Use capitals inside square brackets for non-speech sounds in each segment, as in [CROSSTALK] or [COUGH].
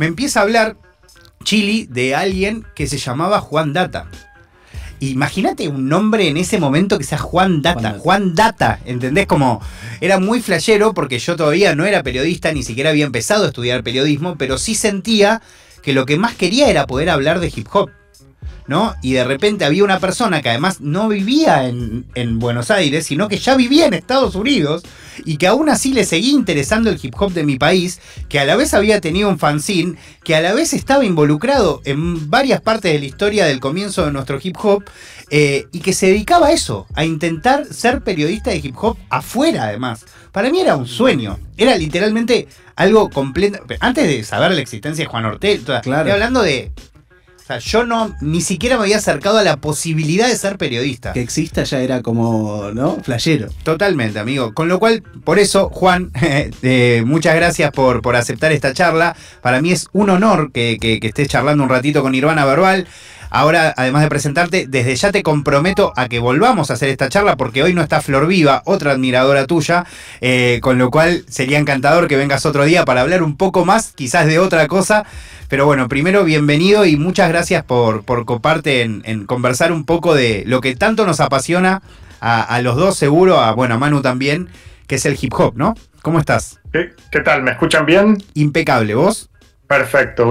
me empieza a hablar Chili de alguien que se llamaba Juan Data. Imagínate un nombre en ese momento que sea Juan Data. Juan Data, ¿entendés? Como era muy flashero porque yo todavía no era periodista, ni siquiera había empezado a estudiar periodismo, pero sí sentía que lo que más quería era poder hablar de hip hop. ¿No? Y de repente había una persona que además no vivía en, Buenos Aires, sino que ya vivía en Estados Unidos y que aún así le seguía interesando el hip hop de mi país, que a la vez había tenido un fanzine, que a la vez estaba involucrado en varias partes de la historia del comienzo de nuestro hip hop eh, y que se dedicaba a eso, a intentar ser periodista de hip hop afuera además. Para mí era un sueño, era literalmente algo completo. Antes de saber la existencia de Juan Ortega, estoy hablando de yo no ni siquiera me había acercado a la posibilidad de ser periodista. Que exista ya era como, ¿no? Flayero. Totalmente, amigo. Con lo cual, por eso, Juan, [LAUGHS] eh, muchas gracias por, por aceptar esta charla. Para mí es un honor que, que, que estés charlando un ratito con Nirvana Verbal. Ahora, además de presentarte, desde ya te comprometo a que volvamos a hacer esta charla porque hoy no está Flor Viva, otra admiradora tuya, eh, con lo cual sería encantador que vengas otro día para hablar un poco más, quizás de otra cosa. Pero bueno, primero bienvenido y muchas gracias por, por coparte en, conversar un poco de lo que tanto nos apasiona a, los dos, seguro, a, bueno, a Manu también, que es el hip hop, ¿no? ¿Cómo estás? ¿Qué, tal? ¿Me escuchan bien? Impecable, ¿vos? Perfecto,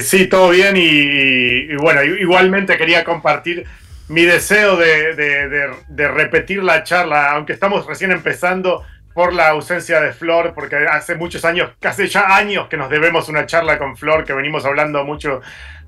sí, todo bien y, bueno, igualmente quería compartir mi deseo de, repetir la charla, aunque estamos recién empezando por la ausencia de Flor, porque hace muchos años, casi ya años que nos debemos una charla con Flor, que venimos hablando mucho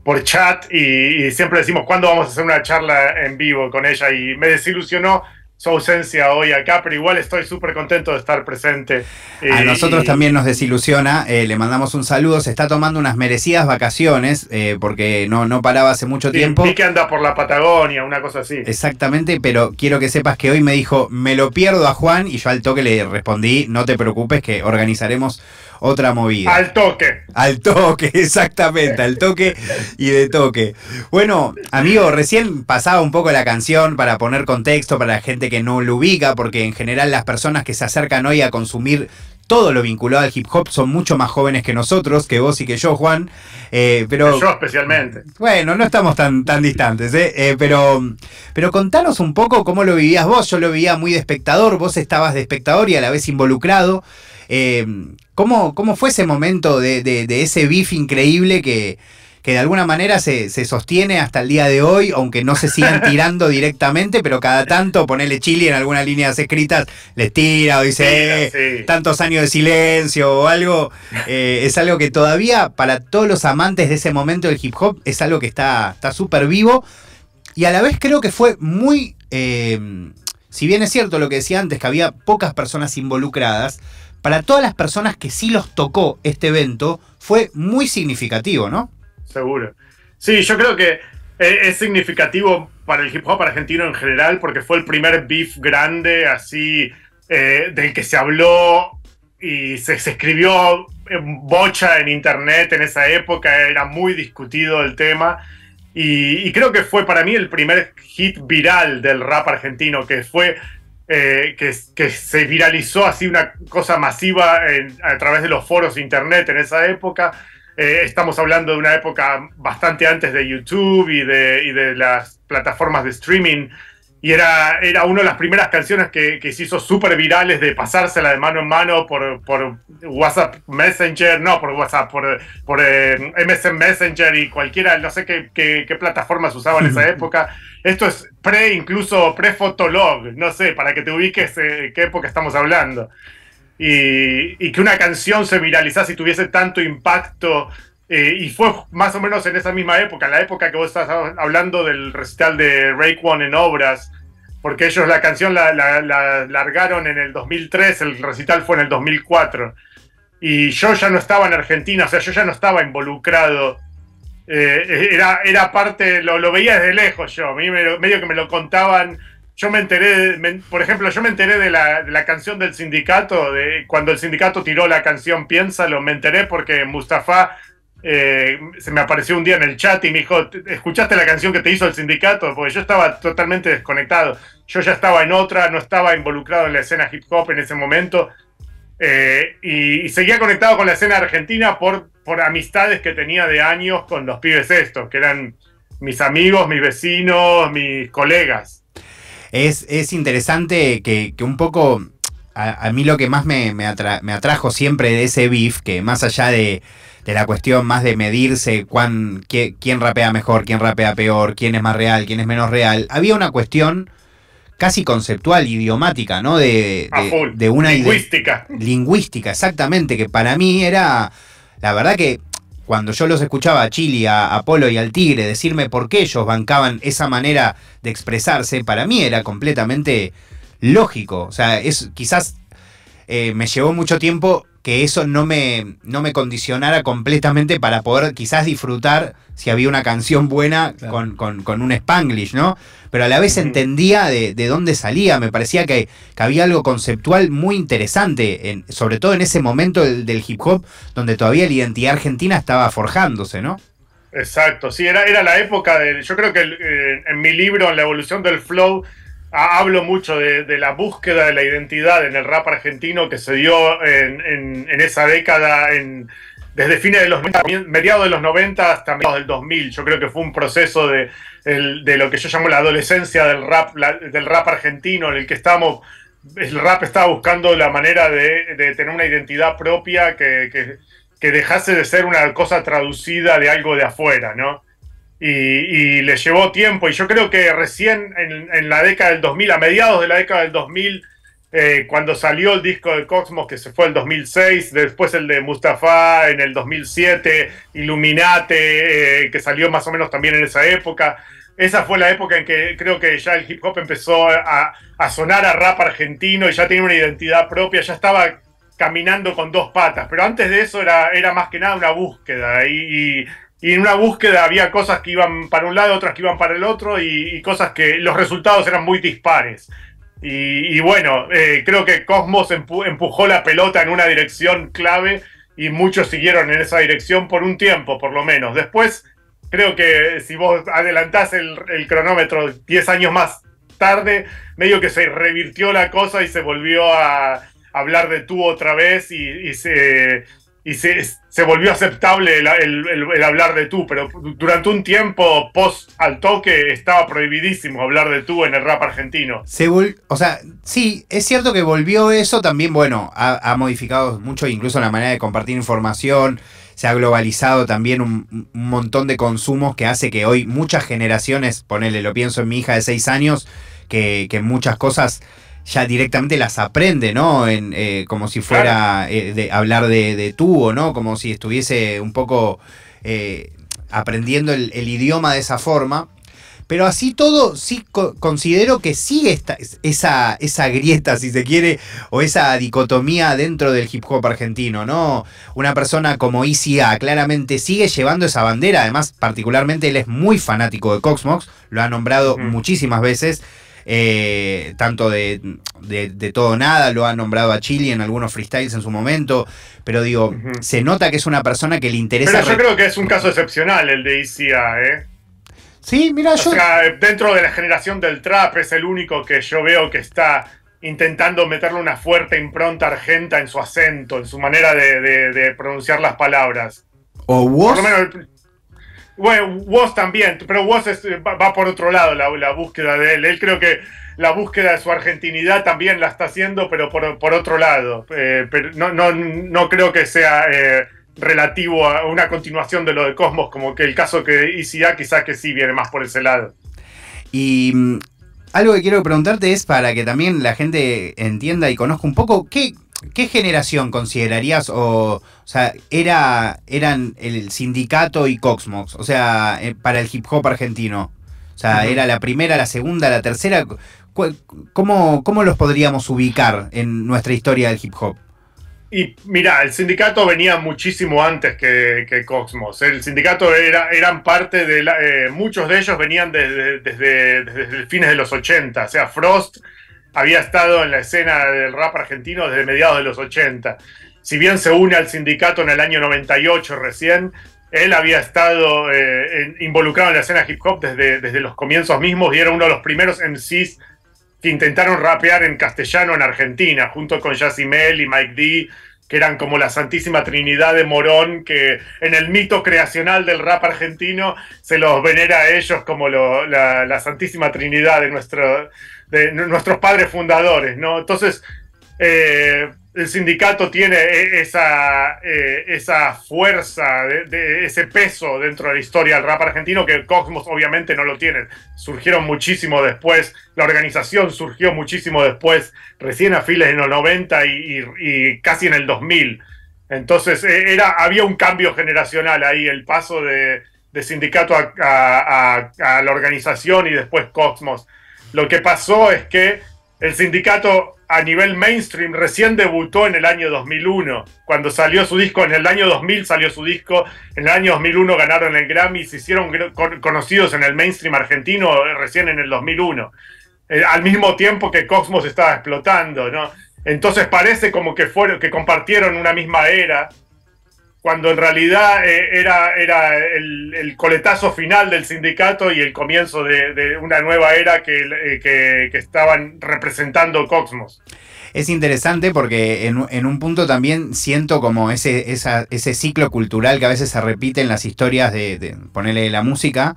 por chat y, y siempre decimos cuándo vamos a hacer una charla en vivo con ella y me desilusionó su ausencia hoy acá, pero igual estoy súper contento de estar presente. A nosotros también nos desilusiona, eh, le mandamos un saludo, se está tomando unas merecidas vacaciones, eh, porque no, no paraba hace mucho tiempo. Y que anda por la Patagonia, una cosa así. Exactamente, pero quiero que sepas que hoy me dijo, me lo pierdo a Juan, y yo al toque le respondí, no te preocupes que organizaremos otra movida. Al toque. Al toque, [LAUGHS] exactamente, al toque y de toque. Bueno, amigo, recién pasaba un poco la canción para poner contexto para la gente que no lo ubica, porque en general las personas que se acercan hoy a consumir todo lo vinculado al hip hop son mucho más jóvenes que nosotros, que vos y que yo, Juan. Eh, pero, yo especialmente. Bueno, no estamos tan, tan distantes, ¿eh? eh pero, pero contanos un poco cómo lo vivías vos. Yo lo vivía muy de espectador, vos estabas de espectador y a la vez involucrado. Eh, ¿cómo, ¿cómo, fue ese momento de, de, ese beef increíble que, que de alguna manera se, se, sostiene hasta el día de hoy, aunque no se sigan [LAUGHS] tirando directamente, pero cada tanto ponerle chile en algunas líneas escritas, les tira o dice eh, tantos años de silencio o algo. Eh, es algo que todavía para todos los amantes de ese momento del hip hop es algo que está súper vivo y a la vez creo que fue muy... si bien es cierto lo que decía antes, que había pocas personas involucradas, para todas las personas que sí los tocó este evento, fue muy significativo, ¿no? Seguro. Sí, yo creo que eh, es significativo para el hip hop argentino en general, porque fue el primer beef grande, así, eh, del que se habló y se, escribió en bocha en internet en esa época, era muy discutido el tema. Y, y, creo que fue para mí el primer hit viral del rap argentino, que fue eh, que, se viralizó así una cosa masiva a través de los foros internet en esa época. Eh, estamos hablando de una época bastante antes de YouTube y de, y de las plataformas de streaming y era, era una de las primeras canciones que, que se hizo súper virales de pasársela de mano en mano por, por WhatsApp Messenger, no por WhatsApp, por, por eh, MSN Messenger y cualquiera, no sé qué, qué, qué plataformas usaban en esa [LAUGHS] época. Esto es pre, incluso pre-fotolog, no sé, para que te ubiques eh, qué época estamos hablando. Y, que una canción se viralizase y tuviese tanto impacto eh, y fue más o menos en esa misma época, en la época que vos estás hablando del recital de One en Obras, porque ellos la canción la, largaron en el 2003, el recital fue en el 2004. Y yo ya no estaba en Argentina, o sea, yo ya no estaba involucrado. Eh, era, era parte, lo, lo, veía desde lejos yo, a mí medio que me lo contaban. Yo me enteré, por ejemplo, yo me enteré de la, canción del sindicato, de cuando el sindicato tiró la canción Piénsalo, me enteré porque Mustafa eh, se me apareció un día en el chat y me dijo, ¿escuchaste la canción que te hizo el sindicato? Porque yo estaba totalmente desconectado. Yo ya estaba en otra, no estaba involucrado en la escena hip hop en ese momento. Eh, y, seguía conectado con la escena argentina por, por amistades que tenía de años con los pibes estos, que eran mis amigos, mis vecinos, mis colegas. Es, interesante que, un poco, a, mí lo que más me, me, atrajo siempre de ese beef, que más allá de, la cuestión más de medirse cuán, quién rapea mejor, quién rapea peor, quién es más real, quién es menos real, había una cuestión casi conceptual, idiomática, ¿no? De, de, una lingüística. lingüística, exactamente, que para mí era, la verdad que cuando yo los escuchaba a Chili, a Apolo y al Tigre decirme por qué ellos bancaban esa manera de expresarse, para mí era completamente lógico. O sea, es quizás eh, me llevó mucho tiempo que eso no me, no me condicionara completamente para poder quizás disfrutar si había una canción buena con, un spanglish, ¿no? Pero a la vez entendía de, dónde salía, me parecía que, había algo conceptual muy interesante, en, sobre todo en ese momento del, hip hop, donde todavía la identidad argentina estaba forjándose, ¿no? Exacto, sí, era, era la época de, yo creo que eh, en mi libro, en la evolución del flow, hablo mucho de, la búsqueda de la identidad en el rap argentino que se dio en, esa década, desde fines de los mediados de los 90 hasta mediados del 2000. Yo creo que fue un proceso de, lo que yo llamo la adolescencia del rap, del rap argentino, en el que estamos, el rap estaba buscando la manera de, tener una identidad propia que dejase de ser una cosa traducida de algo de afuera, ¿no? Y, le llevó tiempo. Y yo creo que recién en, la década del 2000, a mediados de la década del 2000, eh, cuando salió el disco de Cosmos, que se fue el 2006, después el de Mustafa en el 2007, Illuminate, eh, que salió más o menos también en esa época. Esa fue la época en que creo que ya el hip hop empezó a, sonar a rap argentino y ya tenía una identidad propia, ya estaba caminando con dos patas, pero antes de eso era, era más que nada una búsqueda y, y en una búsqueda había cosas que iban para un lado, otras que iban para el otro y, cosas que los resultados eran muy dispares. Y, bueno, eh, creo que Cosmos empujó la pelota en una dirección clave y muchos siguieron en esa dirección por un tiempo, por lo menos. Después, creo que si vos adelantás el, cronómetro 10 años más tarde, medio que se revirtió la cosa y se volvió a hablar de tú otra vez y se y se, se volvió aceptable el, hablar de tú, pero durante un tiempo post al toque estaba prohibidísimo hablar de tú en el rap argentino. Se o sea, sí, es cierto que volvió eso también, bueno, ha, modificado mucho incluso la manera de compartir información, se ha globalizado también un, montón de consumos que hace que hoy muchas generaciones, ponele, lo pienso en mi hija de seis años, que, que muchas cosas ya directamente las aprende, ¿no? En, eh, como si fuera eh, de hablar de, tú o no, como si estuviese un poco eh, aprendiendo el, idioma de esa forma. Pero así todo, sí considero que sigue esta, esa, esa grieta, si se quiere, o esa dicotomía dentro del hip hop argentino, ¿no? Una persona como ICA claramente sigue llevando esa bandera, además, particularmente él es muy fanático de Coxmox, lo ha nombrado muchísimas veces. Eh, tanto de, de, todo nada, lo ha nombrado a Chile en algunos freestyles en su momento, pero digo, se nota que es una persona que le interesa... Pero yo creo que es un caso excepcional el de ICA, ¿eh? Sí, mira, yo... O sea, dentro de la generación del trap es el único que yo veo que está intentando meterle una fuerte impronta argenta en su acento, en su manera de, pronunciar las palabras. O vos... Por lo menos bueno, Woz también, pero Woz va, por otro lado la, búsqueda de él. Él creo que la búsqueda de su argentinidad también la está haciendo, pero por, otro lado. Eh, no, no, no, creo que sea eh, relativo a una continuación de lo de Cosmos, como que el caso que ICA quizás que sí viene más por ese lado. Y mm, algo que quiero preguntarte es para que también la gente entienda y conozca un poco qué, ¿Qué generación considerarías o, o sea, era, eran el sindicato y Coxmox? O sea, eh, para el hip hop argentino. O sea, ¿era la primera, la segunda, la tercera? ¿Cómo, ¿Cómo los podríamos ubicar en nuestra historia del hip hop? Y mira, el sindicato venía muchísimo antes que, que Cosmos. El sindicato era, eran parte de eh, muchos de ellos venían desde, desde, desde, fines de los 80. O sea, Frost había estado en la escena del rap argentino desde mediados de los 80. Si bien se une al sindicato en el año 98 recién, él había estado eh, involucrado en la escena hip hop desde, desde los comienzos mismos y era uno de los primeros MCs que intentaron rapear en castellano en Argentina, junto con Yacimel y Mike D, que eran como la Santísima Trinidad de Morón, que en el mito creacional del rap argentino se los venera a ellos como la, Santísima Trinidad de, nuestro, de nuestros padres fundadores, ¿no? Entonces, eh, el sindicato tiene e, esa, eh, esa fuerza, de, ese peso dentro de la historia del rap argentino que Cosmos obviamente no lo tiene. Surgieron muchísimo después, la organización surgió muchísimo después, recién a de los 90 y, casi en el 2000. Entonces e, era, había un cambio generacional ahí, el paso de, sindicato a, a la organización y después Cosmos. Lo que pasó es que el sindicato a nivel mainstream recién debutó en el año 2001. Cuando salió su disco, en el año 2000 salió su disco, en el año 2001 ganaron el Grammy, se hicieron conocidos en el mainstream argentino eh, recién en el 2001. Eh, al mismo tiempo que Cosmos estaba explotando, ¿no? Entonces parece como que fueron, que compartieron una misma era, cuando en realidad eh, era, era el, coletazo final del sindicato y el comienzo de, una nueva era que, que, estaban representando Cosmos. Es interesante porque en, un punto también siento como ese, ese ciclo cultural que a veces se repite en las historias de, de ponerle la música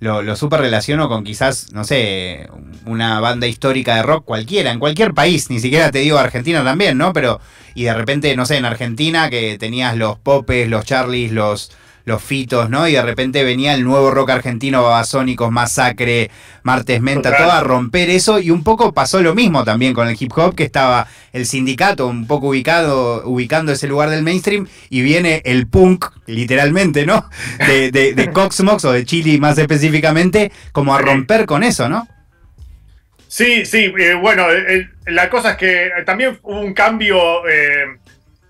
lo, lo super relaciono con quizás, no sé, una banda histórica de rock cualquiera, en cualquier país, ni siquiera te digo Argentina también, ¿no? Pero, y de repente, no sé, en Argentina que tenías los Popes, los Charlies, los los fitos, ¿no? Y de repente venía el nuevo rock argentino, Babasónicos, Masacre, Martes Menta, todo a romper eso. Y un poco pasó lo mismo también con el hip hop, que estaba el sindicato un poco ubicado, ubicando ese lugar del mainstream, y viene el punk, literalmente, ¿no? De, de, de [LAUGHS] Coxmox o de Chile más específicamente, como a romper con eso, ¿no? Sí, sí, eh, bueno, la cosa es que también hubo un cambio eh,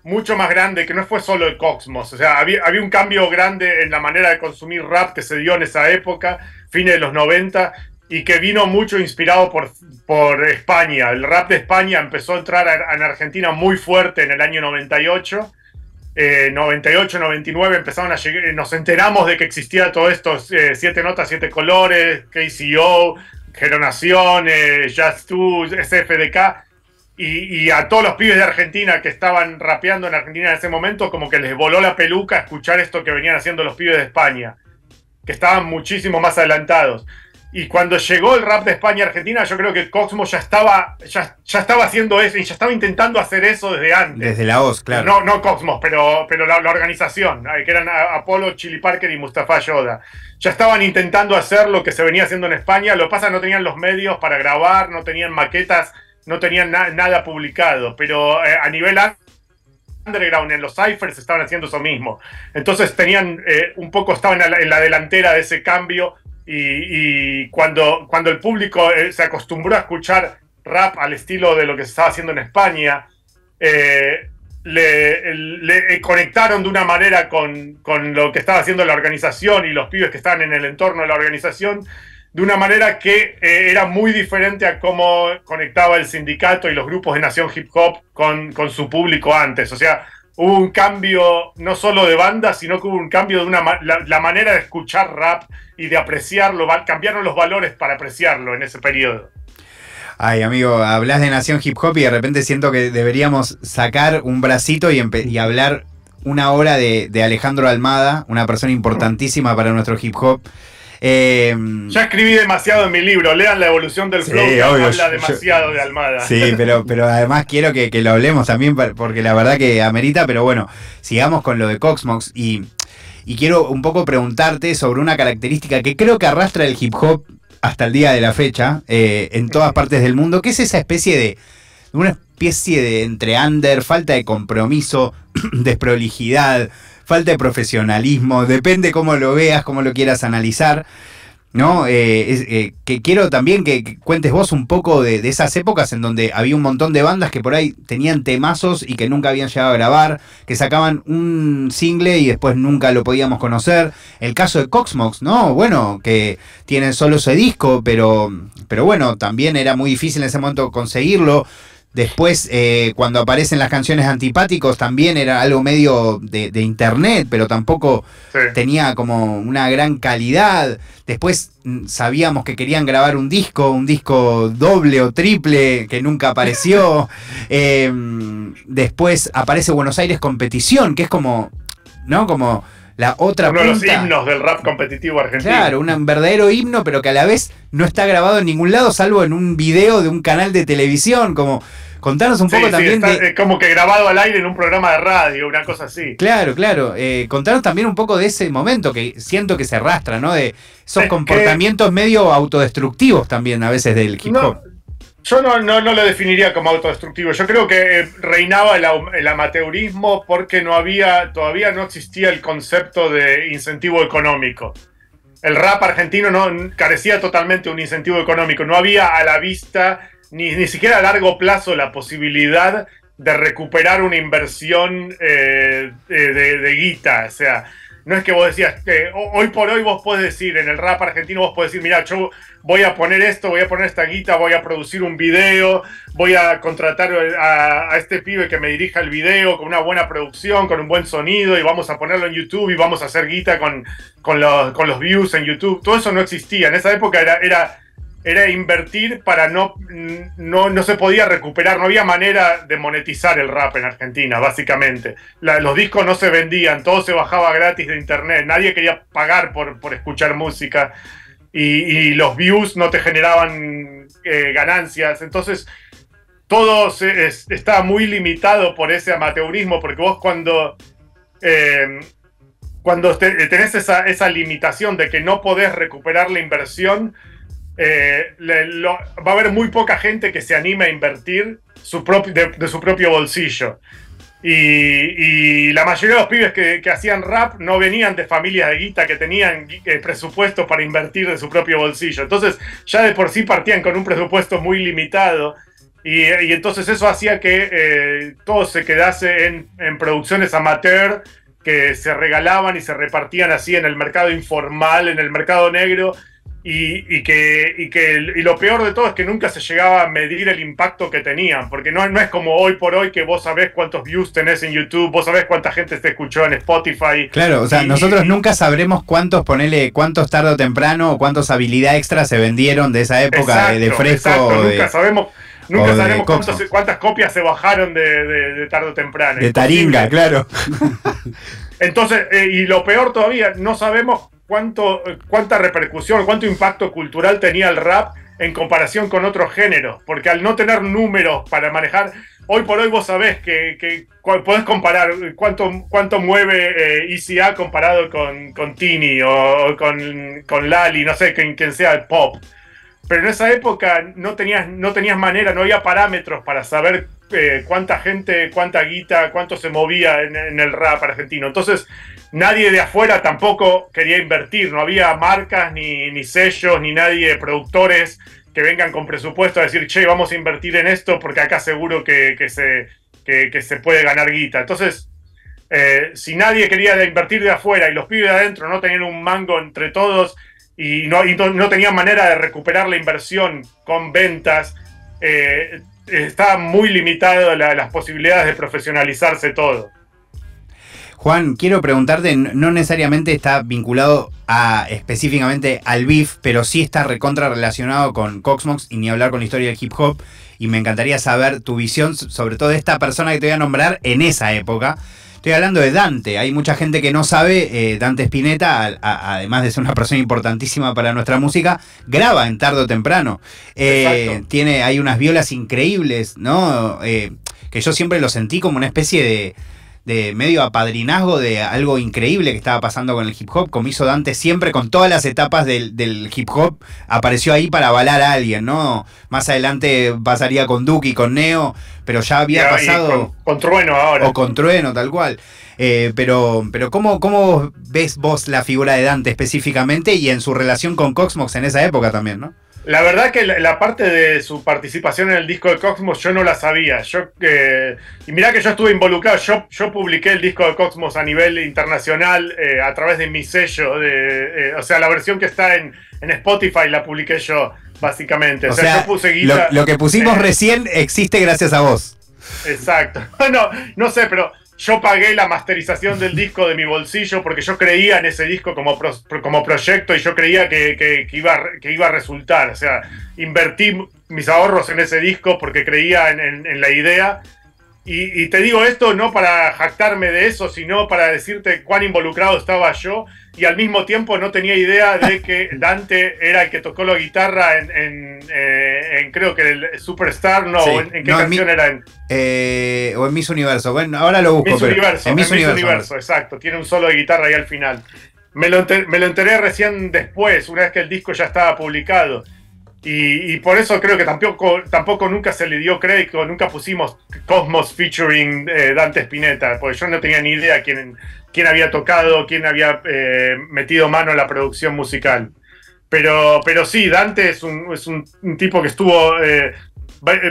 mucho más grande, que no fue solo el Cosmos. O sea, había, había, un cambio grande en la manera de consumir rap que se dio en esa época, fines de los 90, y que vino mucho inspirado por, por España. El rap de España empezó a entrar en Argentina muy fuerte en el año 98. 98, 99 empezaron a llegar, nos enteramos de que existía todo esto, eh, siete notas, siete colores, KCO, Geronación, eh, Just 2, SFDK, y, a todos los pibes de Argentina que estaban rapeando en Argentina en ese momento, como que les voló la peluca escuchar esto que venían haciendo los pibes de España, que estaban muchísimo más adelantados. Y cuando llegó el rap de España a Argentina, yo creo que Cosmo ya estaba, ya, ya, estaba haciendo eso y ya estaba intentando hacer eso desde antes. Desde la voz, claro. No, no Cosmos, pero, pero la, organización, que eran Apolo, Chili Parker y Mustafa Yoda. Ya estaban intentando hacer lo que se venía haciendo en España. Lo que pasa no tenían los medios para grabar, no tenían maquetas no tenían nada publicado, pero eh, a nivel underground en los ciphers estaban haciendo eso mismo. Entonces tenían eh, un poco, estaban en la, delantera de ese cambio y, cuando, cuando el público eh, se acostumbró a escuchar rap al estilo de lo que se estaba haciendo en España, le, conectaron de una manera con, con, lo que estaba haciendo la organización y los pibes que estaban en el entorno de la organización de una manera que eh, era muy diferente a cómo conectaba el sindicato y los grupos de Nación Hip Hop con, con, su público antes. O sea, hubo un cambio no solo de banda, sino que hubo un cambio de una, la, manera de escuchar rap y de apreciarlo. Cambiaron los valores para apreciarlo en ese periodo. Ay, amigo, hablas de Nación Hip Hop y de repente siento que deberíamos sacar un bracito y, hablar una hora de Alejandro Almada, una persona importantísima para nuestro hip hop. Em, ya escribí demasiado en mi libro, lean la evolución del flow, habla demasiado de Almada. Sí, pero, pero además quiero que, lo hablemos también porque la verdad que amerita, pero bueno, sigamos con lo de Coxmox y, y quiero un poco preguntarte sobre una característica que creo que arrastra el hip hop hasta el día de la fecha eh, en todas partes del mundo, que es esa especie de una especie de entre under, falta de compromiso, [CLEARS THROAT] desprolijidad, falta de profesionalismo, depende cómo lo veas, cómo lo quieras analizar. ¿no? Eh, eh, que quiero también que, cuentes vos un poco de, esas épocas en donde había un montón de bandas que por ahí tenían temazos y que nunca habían llegado a grabar, que sacaban un single y después nunca lo podíamos conocer. El caso de Coxmox, ¿no? Bueno, que tienen solo ese disco, pero, pero bueno, también era muy difícil en ese momento conseguirlo. Después, eh, cuando aparecen las canciones antipáticos, también era algo medio de, de internet, pero tampoco Sí. tenía como una gran calidad. Después mm, sabíamos que querían grabar un disco, un disco doble o triple que nunca apareció. [LAUGHS] Eh, después aparece Buenos Aires Competición, que es como, ¿no? Como la otra Uno de los himnos del rap competitivo argentino. Claro, un verdadero himno, pero que a la vez no está grabado en ningún lado, salvo en un video de un canal de televisión. Como contanos un Sí, poco sí, también está, de. eh, como que grabado al aire en un programa de radio, una cosa así. Claro, claro. Eh, contanos también un poco de ese momento que siento que se arrastra, ¿no? De esos Es que- comportamientos medio autodestructivos también a veces del hip hop. No, yo no, no, no lo definiría como autodestructivo. Yo creo que eh, reinaba el, amateurismo porque no había, todavía no existía el concepto de incentivo económico. El rap argentino no carecía totalmente de un incentivo económico. No había a la vista, ni, ni siquiera a largo plazo, la posibilidad de recuperar una inversión eh, de, de- de guita. O sea, no es que vos decías, hoy por hoy vos podés decir, en el rap argentino vos podés decir, mira, yo voy a poner esto, voy a poner esta guita, voy a producir un video, voy a contratar a, a este pibe que me dirija el video con una buena producción, con un buen sonido y vamos a ponerlo en YouTube y vamos a hacer guita con, con, los, con los views en YouTube. Todo eso no existía. En esa época era, era, era invertir para no, no, no se podía recuperar, no había manera de monetizar el rap en Argentina, básicamente. Los discos no se vendían, todo se bajaba gratis de internet, nadie quería pagar por, por escuchar música y, los views no te generaban eh, ganancias. Entonces, todo se- es- estaba muy limitado por ese amateurismo, porque vos cuando, eh, cuando te- tenés esa, esa limitación de que no podés recuperar la inversión, eh, le- lo- va a haber muy poca gente que se anime a invertir su de, de su propio bolsillo. Y, y la mayoría de los pibes que, que hacían rap no venían de familias de guita que tenían eh, presupuesto para invertir de su propio bolsillo. Entonces ya de por sí partían con un presupuesto muy limitado. Y, y entonces eso hacía que eh, todo se quedase en, en producciones amateur que se regalaban y se repartían así en el mercado informal, en el mercado negro. Y, y que, y, que, y lo peor de todo es que nunca se llegaba a medir el impacto que tenían, porque no, no es como hoy por hoy que vos sabés cuántos views tenés en YouTube, vos sabés cuánta gente te escuchó en Spotify. Claro, o sea, Y- nosotros nunca sabremos cuántos, ponele, cuántos tarde o temprano o cuántos habilidad extra se vendieron de esa época de- fresco. exacto, de- nunca sabemos, nunca sabremos cuántos- cuántas copias se bajaron de, de- de tarde o temprano. de Imposible. Taringa, claro. [LAUGHS] Entonces, eh, y lo peor todavía, no sabemos cuánto, cuánta repercusión, cuánto impacto cultural tenía el rap en comparación con otros géneros, porque al no tener números para manejar, hoy por hoy vos sabés que, que podés comparar cuánto, cuánto mueve eh, ECA comparado con, con Tini o, o con, con Lali, no sé, quien, quien sea el pop. Pero en esa época no tenías, no tenías manera, no había parámetros para saber eh, cuánta gente, cuánta guita, cuánto se movía en, el rap argentino. Entonces, nadie de afuera tampoco quería invertir, no había marcas, ni, ni sellos, ni nadie, productores que vengan con presupuesto a decir, che, vamos a invertir en esto porque acá seguro que, que se, que se puede ganar guita. Entonces, eh, si nadie quería invertir de afuera y los pibes de adentro no tenían un mango entre todos y no, no, tenían manera de recuperar la inversión con ventas, eh, está muy limitado la- las posibilidades de profesionalizarse todo. Juan, quiero preguntarte, no necesariamente está vinculado a específicamente al beef, pero sí está recontra relacionado con Coxmox y ni hablar con la historia del hip hop. Y me encantaría saber tu visión sobre todo de esta persona que te voy a nombrar en esa época. Estoy hablando de Dante. Hay mucha gente que no sabe, eh, Dante Spinetta, a- además de ser una persona importantísima para nuestra música, graba en tarde o temprano. Eh, tiene, hay unas violas increíbles, ¿no? Eh, que yo siempre lo sentí como una especie de, de medio apadrinazgo de algo increíble que estaba pasando con el hip hop, como hizo Dante siempre con todas las etapas del, del hip hop, apareció ahí para avalar a alguien, ¿no? Más adelante pasaría con Duke y con Neo, pero ya había Y- pasado... con, con Trueno ahora. O con Trueno, tal cual. Eh, pero, pero ¿cómo, ¿cómo ves vos la figura de Dante específicamente y en su relación con Coxmox en esa época también, no? La verdad que la, la parte de su participación en el disco de Cosmos yo no la sabía. Yo, eh, y mirá que yo estuve involucrado, yo, yo publiqué el disco de Cosmos a nivel internacional eh, a través de mi sello. De, eh, o sea, la versión que está en, en Spotify la publiqué yo. básicamente. O, sea, lo, que pusimos eh, recién existe gracias a vos. Exacto. [LAUGHS] No, no sé, pero yo pagué la masterización del disco de mi bolsillo porque yo creía en ese disco como, como proyecto y yo creía que, iba, que iba a resultar. O sea, invertí mis ahorros en ese disco porque creía en la idea y, te digo esto no para jactarme de eso, sino para decirte cuán involucrado estaba yo y al mismo tiempo no tenía idea de que Dante era el que tocó la guitarra en, eh, creo que el Superstar, no, ¿en, qué canción era? Eh, o en Miss Universo, bueno, ahora lo busco. Miss Universo, en Miss, Universo, exacto, tiene un solo de guitarra ahí al final. Me lo, me lo enteré recién después, una vez que el disco ya estaba publicado. Y, por eso creo que tampoco, tampoco nunca se le dio crédito, nunca pusimos Cosmos featuring eh, Dante Spinetta, porque yo no tenía ni idea quién, quién había tocado, quién había eh, metido mano en la producción musical. Pero, pero sí, Dante es un, es un, tipo que estuvo eh,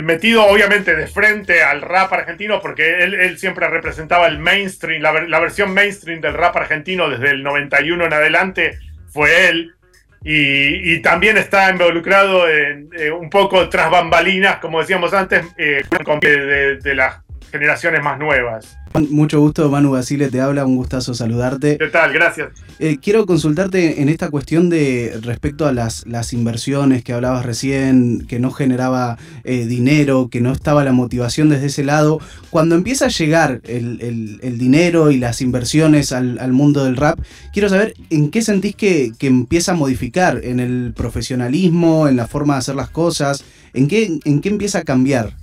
metido obviamente de frente al rap argentino, porque él, él siempre representaba el mainstream, la, la versión mainstream del rap argentino desde el 91 en adelante fue él y, también está involucrado en, eh, un poco tras bambalinas, como decíamos antes, eh, de, de, las generaciones más nuevas. Mucho gusto, Manu Basile te habla, un gustazo saludarte. ¿Qué tal? Gracias. Eh, quiero consultarte en esta cuestión de respecto a las, las inversiones que hablabas recién, que no generaba eh, dinero, que no estaba la motivación desde ese lado. Cuando empieza a llegar el, dinero y las inversiones al, mundo del rap, quiero saber en qué sentís que, que empieza a modificar, en el profesionalismo, en la forma de hacer las cosas, en qué, en qué empieza a cambiar.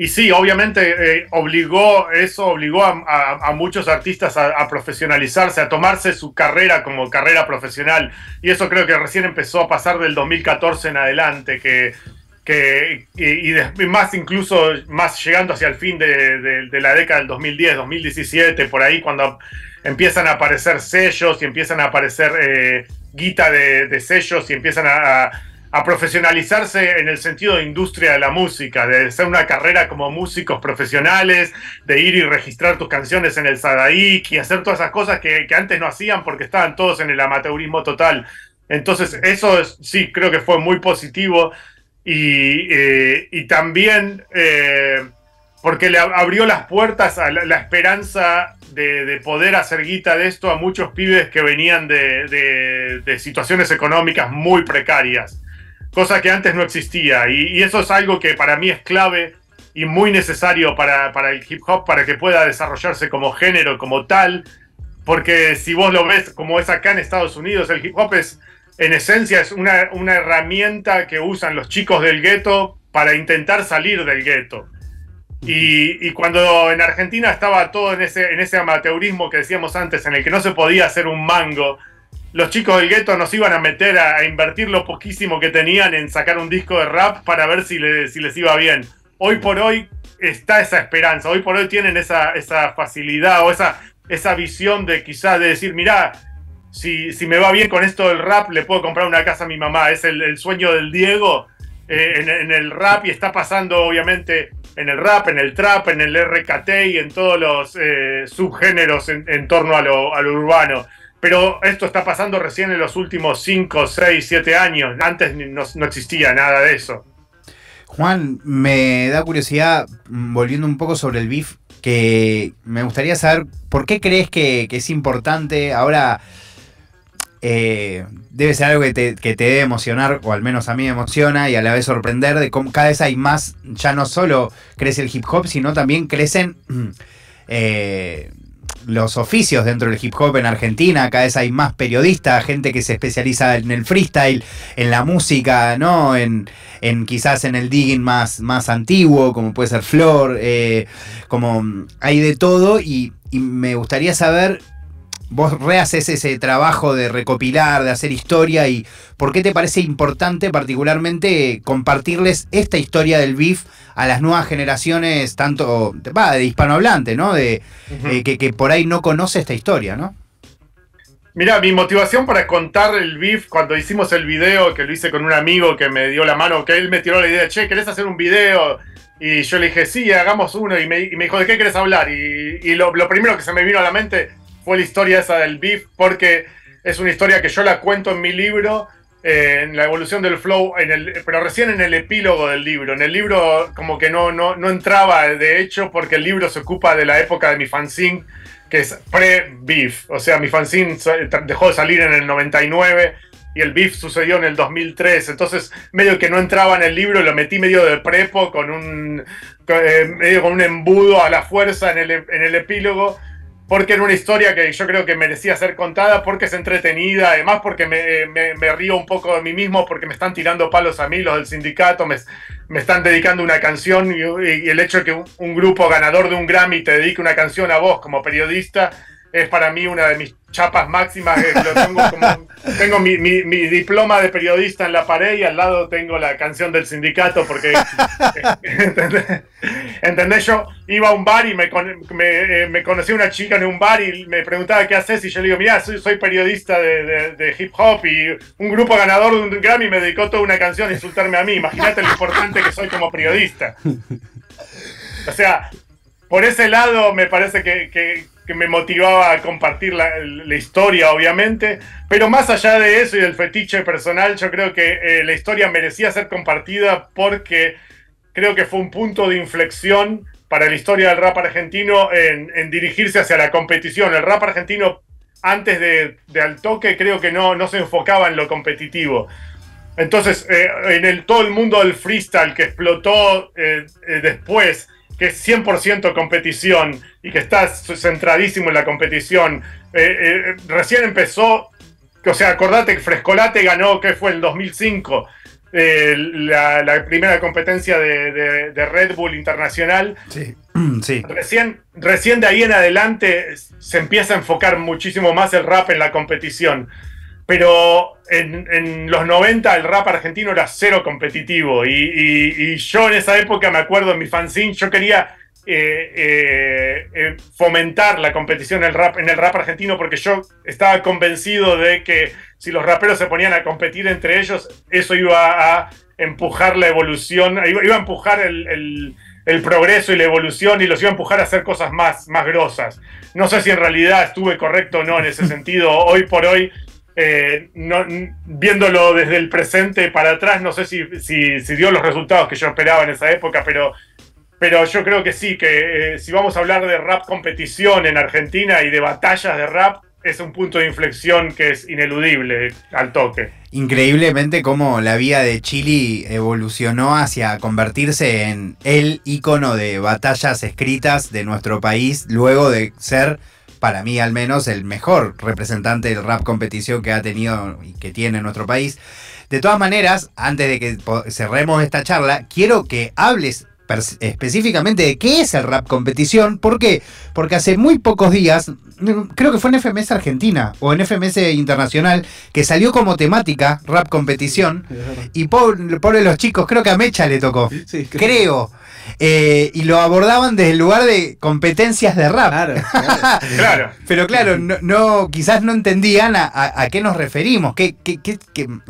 Y sí, obviamente eh, obligó, eso obligó a, muchos artistas a, profesionalizarse, a tomarse su carrera como carrera profesional. Y eso creo que recién empezó a pasar del 2014 en adelante, que, que y, más incluso, más llegando hacia el fin de, la década del 2010, 2017, por ahí cuando empiezan a aparecer sellos y empiezan a aparecer eh, guita de, sellos y empiezan a a profesionalizarse en el sentido de industria de la música, de ser una carrera como músicos profesionales, de ir y registrar tus canciones en el Sadaik y hacer todas esas cosas que, antes no hacían porque estaban todos en el amateurismo total. Entonces, eso sí creo que fue muy positivo y, eh, también eh, porque le abrió las puertas a la, esperanza de, poder hacer guita de esto a muchos pibes que venían de situaciones económicas muy precarias cosa que antes no existía. Y, eso es algo que para mí es clave y muy necesario para, el hip hop, para que pueda desarrollarse como género, como tal. Porque si vos lo ves como es acá en Estados Unidos, el hip hop es, en esencia, es una, una herramienta que usan los chicos del gueto para intentar salir del gueto. Y, y, cuando en Argentina estaba todo en ese, en ese amateurismo que decíamos antes, en el que no se podía hacer un mango, los chicos del gueto nos iban a meter a, invertir lo poquísimo que tenían en sacar un disco de rap para ver si, si les iba bien. Hoy por hoy está esa esperanza, hoy por hoy tienen esa, esa facilidad o esa, esa visión de quizás de decir, mira, si, si, me va bien con esto del rap, le puedo comprar una casa a mi mamá. Es el, sueño del Diego eh, en, el rap y está pasando obviamente en el rap, en el trap, en el RKT y en todos los eh, subgéneros en, torno a lo, a lo urbano. Pero esto está pasando recién en los últimos 5, 6, 7 años. Antes no, existía nada de eso. Juan, me da curiosidad, mm, volviendo un poco sobre el BIF, que me gustaría saber por qué crees que, es importante. Ahora eh, debe ser algo que te, debe emocionar, o al menos a mí me emociona, y a la vez sorprender de cómo cada vez hay más, ya no solo crece el hip hop, sino también crecen [CLEARS THROAT] eh, los oficios dentro del hip hop en Argentina, cada vez hay más periodistas, gente que se especializa en el freestyle, en la música, ¿no? En, en quizás en el digging más, más antiguo, como puede ser Flor, eh, como hay de todo y, y me gustaría saber vos rehaces ese trabajo de recopilar, de hacer historia y por qué te parece importante particularmente compartirles esta historia del BIF a las nuevas generaciones, tanto va, de hispanohablante, ¿no? De, eh, que, por ahí no conoce esta historia, ¿no? Mira, mi motivación para contar el BIF cuando hicimos el video, que lo hice con un amigo que me dio la mano, que él me tiró la idea, che, ¿querés hacer un video? Y yo le dije, sí, hagamos uno. Y me, dijo, ¿de qué querés hablar? Y, lo, lo, primero que se me vino a la mente fue la historia esa del beef, porque es una historia que yo la cuento en mi libro en la evolución del flow, en el, pero recién en el epílogo del libro. En el libro como que no, no, no entraba, de hecho, porque el libro se ocupa de la época de mi fanzine, que es pre-beef. O sea, mi fanzine dejó de salir en el 99 y el beef sucedió en el 2003. Entonces, medio que no entraba en el libro, lo metí medio de prepo con un, eh, medio con un embudo a la fuerza en el, en el epílogo porque era una historia que yo creo que merecía ser contada, porque es entretenida, además porque me, río un poco de mí mismo, porque me están tirando palos a mí los del sindicato, me, me están dedicando una canción y, el hecho de que un, grupo ganador de un Grammy te dedique una canción a vos como periodista es para mí una de mis chapas máximas. tengo mi, diploma de periodista en la pared y al lado tengo la canción del sindicato porque, ¿entendés? Yo iba a un bar y me, me, me, conocí una chica en un bar y me preguntaba qué haces y yo le digo, mira, soy, periodista de, hip hop y un grupo ganador de un Grammy me dedicó toda una canción a insultarme a mí. Imagínate lo importante que soy como periodista. O sea, por ese lado me parece que me motivaba a compartir la, historia, obviamente. Pero más allá de eso y del fetiche personal, yo creo que eh, la historia merecía ser compartida porque creo que fue un punto de inflexión para la historia del rap argentino en, dirigirse hacia la competición. El rap argentino, antes de, Al Toque, creo que no, no se enfocaba en lo competitivo. Entonces, eh, en el, todo el mundo del freestyle que explotó eh, después, que es 100% competición y que está centradísimo en la competición. Eh, eh, recién empezó, o sea, acordate que Frescolate ganó, que fue el 2005, eh, la, primera competencia de, Red Bull Internacional. Sí, [CLEARS THROAT] sí. Recién, recién de ahí en adelante se empieza a enfocar muchísimo más el rap en la competición pero en, los 90 el rap argentino era cero competitivo y, yo en esa época me acuerdo en mi fanzine, yo quería eh, eh, eh, fomentar la competición en el, rap, en el rap argentino porque yo estaba convencido de que si los raperos se ponían a competir entre ellos, eso iba a empujar la evolución, iba, a empujar el, progreso y la evolución y los iba a empujar a hacer cosas más, más grosas. No sé si en realidad estuve correcto o no en ese sentido. Hoy por hoy eh, viéndolo desde el presente para atrás, no sé si, dio los resultados que yo esperaba en esa época, pero, pero yo creo que sí, que eh, si vamos a hablar de rap competición en Argentina y de batallas de rap, es un punto de inflexión que es ineludible al toque. Increíblemente cómo la vida de Chile evolucionó hacia convertirse en el icono de batallas escritas de nuestro país, luego de ser para mí al menos, el mejor representante del rap competición que ha tenido y que tiene nuestro país. De todas maneras, antes de que cerremos esta charla, quiero que hables específicamente de qué es el rap competición. ¿Por qué? Porque hace muy pocos días, creo que fue en FMS Argentina o en FMS Internacional, que salió como temática rap competición. Y pobre, pobre, los chicos, creo que a Mecha le tocó. creo. Eh, y lo abordaban desde el lugar de competencias de rap. Claro, [LAUGHS] Pero claro, no, quizás no entendían a, qué nos referimos. ¿Qué,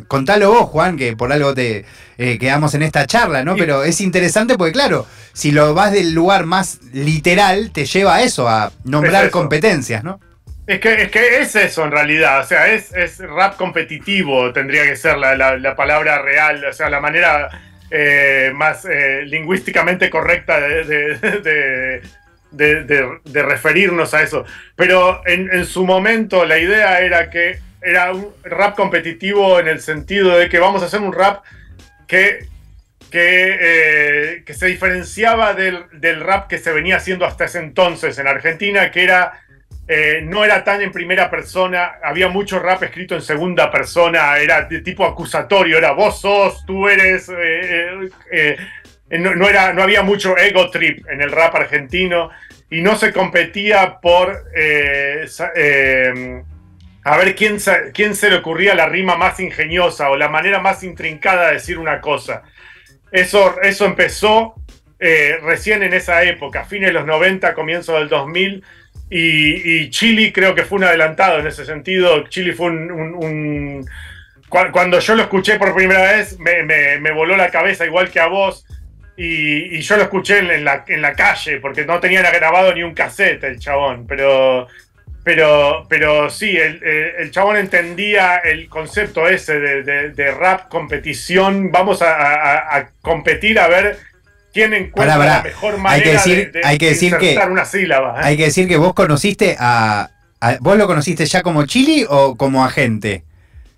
contalo vos, Juan, que por algo te eh, quedamos en esta charla, ¿no? Pero es interesante porque, claro, si lo vas del lugar más literal, te lleva a eso, a nombrar competencias, ¿no? Es que, es que es eso en realidad, o sea, es, rap competitivo, tendría que ser la, la palabra real, o sea, la manera eh, más eh, lingüísticamente correcta de, de, [LAUGHS] referirnos a eso. Pero en, su momento la idea era que era un rap competitivo en el sentido de que vamos a hacer un rap que, que, eh, se diferenciaba del, del rap que se venía haciendo hasta ese entonces en Argentina, que era eh, no era tan en primera persona, había mucho rap escrito en segunda persona, era de tipo acusatorio, era vos sos, tú eres, eh, eh, no, era, no había mucho ego trip en el rap argentino y no se competía por a ver quién, quién se le ocurría la rima más ingeniosa o la manera más intrincada de decir una cosa. Eso, eso empezó recién en esa época, fines de los 90, comienzo del 2000 y, Chile creo que fue un adelantado en ese sentido. Chile fue un, Cuando yo lo escuché por primera vez, me, voló la cabeza igual que a vos. Y, yo lo escuché en la, calle, porque no tenía grabado ni un cassette el chabón. Pero pero, pero sí, el, chabón entendía el concepto ese de, rap competición. Vamos a, competir a ver quién encuentra la mejor manera hay que decir, de, hay que decir que, una sílaba. ¿eh? Hay que decir que vos conociste a, ¿Vos lo conociste ya como Chili o como agente?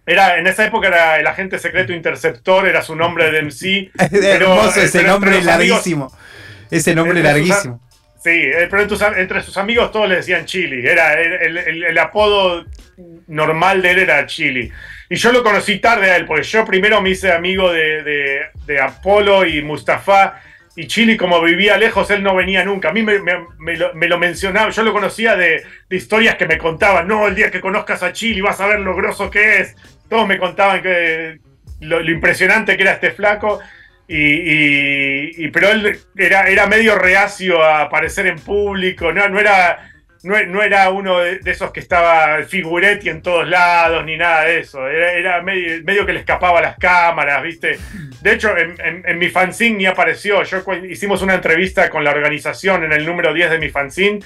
Era, en esa época era el agente secreto interceptor, era su nombre de MC. [LAUGHS] hermoso ese nombre larguísimo. ese nombre larguísimo. Sí, eh, pero entre sus amigos todos le decían Chili. Era el, apodo normal de él era Chili. Y yo lo conocí tarde a él, porque yo primero me hice amigo de, Apolo y Mustafa. Y Chili, como vivía lejos, él no venía nunca. A mí me, lo, mencionaba, yo lo conocía de, historias que me contaban. No, el día que conozcas a Chili vas a ver lo grosso que es. Todos me contaban que lo impresionante que era este flaco. Y, pero él era, era medio reacio a aparecer en público, no, no, era, no, era uno de, esos que estaba figuretti en todos lados, ni nada de eso. Era, medio, que le escapaba a las cámaras, ¿viste? De hecho, en, mi fanzine ni apareció. Yo hicimos una entrevista con la organización en el número 10 de mi fanzine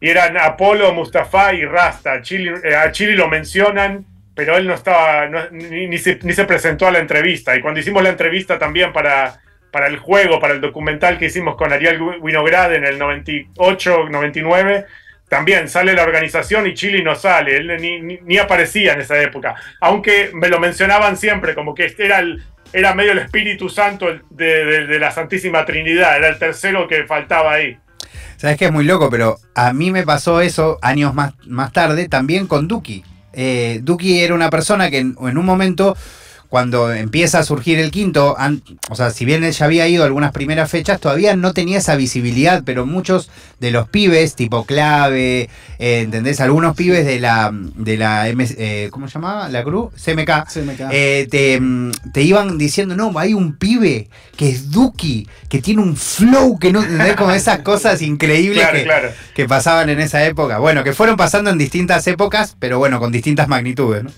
y eran Apolo, Mustafa y Rasta. Eh, a Chile lo mencionan pero él no estaba, ni, se, presentó a la entrevista. Y cuando hicimos la entrevista también para, para el juego, para el documental que hicimos con Ariel Winograd en el 98, 99, también sale la organización y Chile no sale, él ni, aparecía en esa época. Aunque me lo mencionaban siempre, como que era, el, era medio el Espíritu Santo de, de la Santísima Trinidad, era el tercero que faltaba ahí. Sabes que es muy loco, pero a mí me pasó eso años más, más tarde también con Duki eh, Duki era una persona que en, un momento cuando empieza a surgir el quinto, o sea, si bien él ya había ido algunas primeras fechas, todavía no tenía esa visibilidad, pero muchos de los pibes, tipo clave, eh, ¿entendés? Algunos pibes de la, de la eh, ¿cómo se llamaba? ¿La Cruz? CMK. Eh, te, iban diciendo, no, hay un pibe que es Duki, que tiene un flow que no, ¿entendés? Como esas [LAUGHS] cosas increíbles que, que pasaban en esa época. Bueno, que fueron pasando en distintas épocas, pero bueno, con distintas magnitudes, ¿no?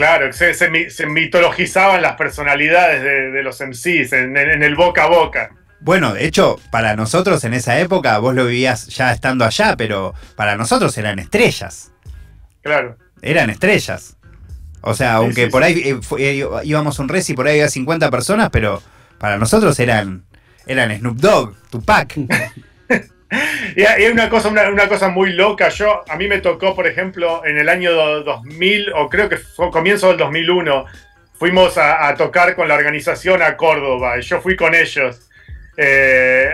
Claro, se, se, mitologizaban las personalidades de, los MCs en, el boca a boca. Bueno, de hecho, para nosotros en esa época, vos lo vivías ya estando allá, pero para nosotros eran estrellas. Claro. Eran estrellas. O sea, aunque por ahí eh, eh, íbamos un res y por ahí había 50 personas, pero para nosotros eran, eran Snoop Dogg, Tupac. [LAUGHS] y hay una cosa, una, cosa muy loca. Yo, a mí me tocó, por ejemplo, en el año 2000, o creo que fue comienzo del 2001, fuimos a, tocar con la organización a Córdoba. Y yo fui con ellos. Eh,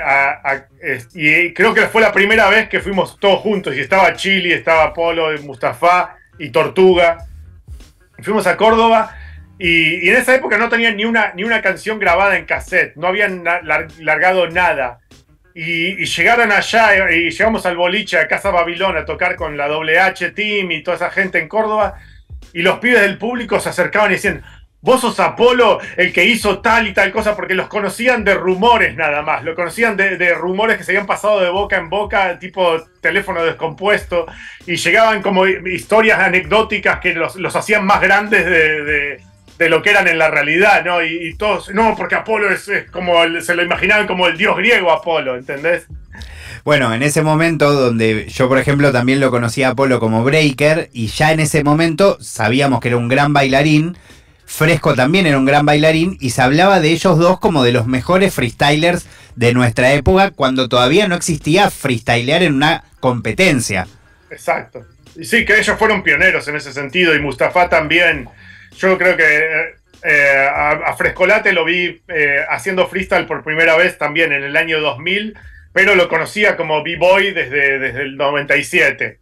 y creo que fue la primera vez que fuimos todos juntos. Y estaba Chili, estaba Polo, Mustafa y Tortuga. Fuimos a Córdoba. Y, en esa época no tenían ni una, ni una canción grabada en cassette. No habían largado nada. Y, llegaron allá y llegamos al boliche a Casa Babilón a tocar con la WH Team y toda esa gente en Córdoba. Y los pibes del público se acercaban y decían, vos sos Apolo, el que hizo tal y tal cosa, porque los conocían de rumores nada más, lo conocían de, rumores que se habían pasado de boca en boca, tipo teléfono descompuesto, y llegaban como historias anecdóticas que los, hacían más grandes de, de lo que eran en la realidad, ¿no? Y, todos, no, porque Apolo es, como, se lo imaginaban como el dios griego Apolo, ¿entendés? Bueno, en ese momento donde yo, por ejemplo, también lo conocía a Apolo como breaker y ya en ese momento sabíamos que era un gran bailarín, Fresco también era un gran bailarín y se hablaba de ellos dos como de los mejores freestylers de nuestra época cuando todavía no existía freestylear en una competencia. Exacto. Y sí, que ellos fueron pioneros en ese sentido y Mustafa también yo creo que eh, a, Frescolate lo vi eh, haciendo freestyle por primera vez también en el año 2000, pero lo conocía como B-Boy desde, desde el 97.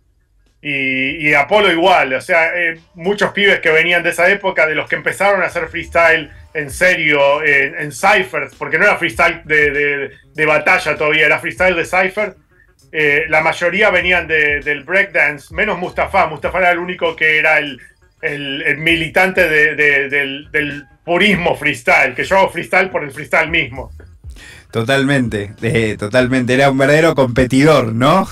Y, Apolo igual, o sea, eh, muchos pibes que venían de esa época, de los que empezaron a hacer freestyle en serio, en ciphers, porque no era freestyle de, de, batalla todavía, era freestyle de cipher. la mayoría venían del breakdance, menos Mustafa. Mustafa era el único que era el, el, militante del, purismo freestyle, que yo hago freestyle por el freestyle mismo. Totalmente, eh, totalmente. Era un verdadero competidor, ¿no?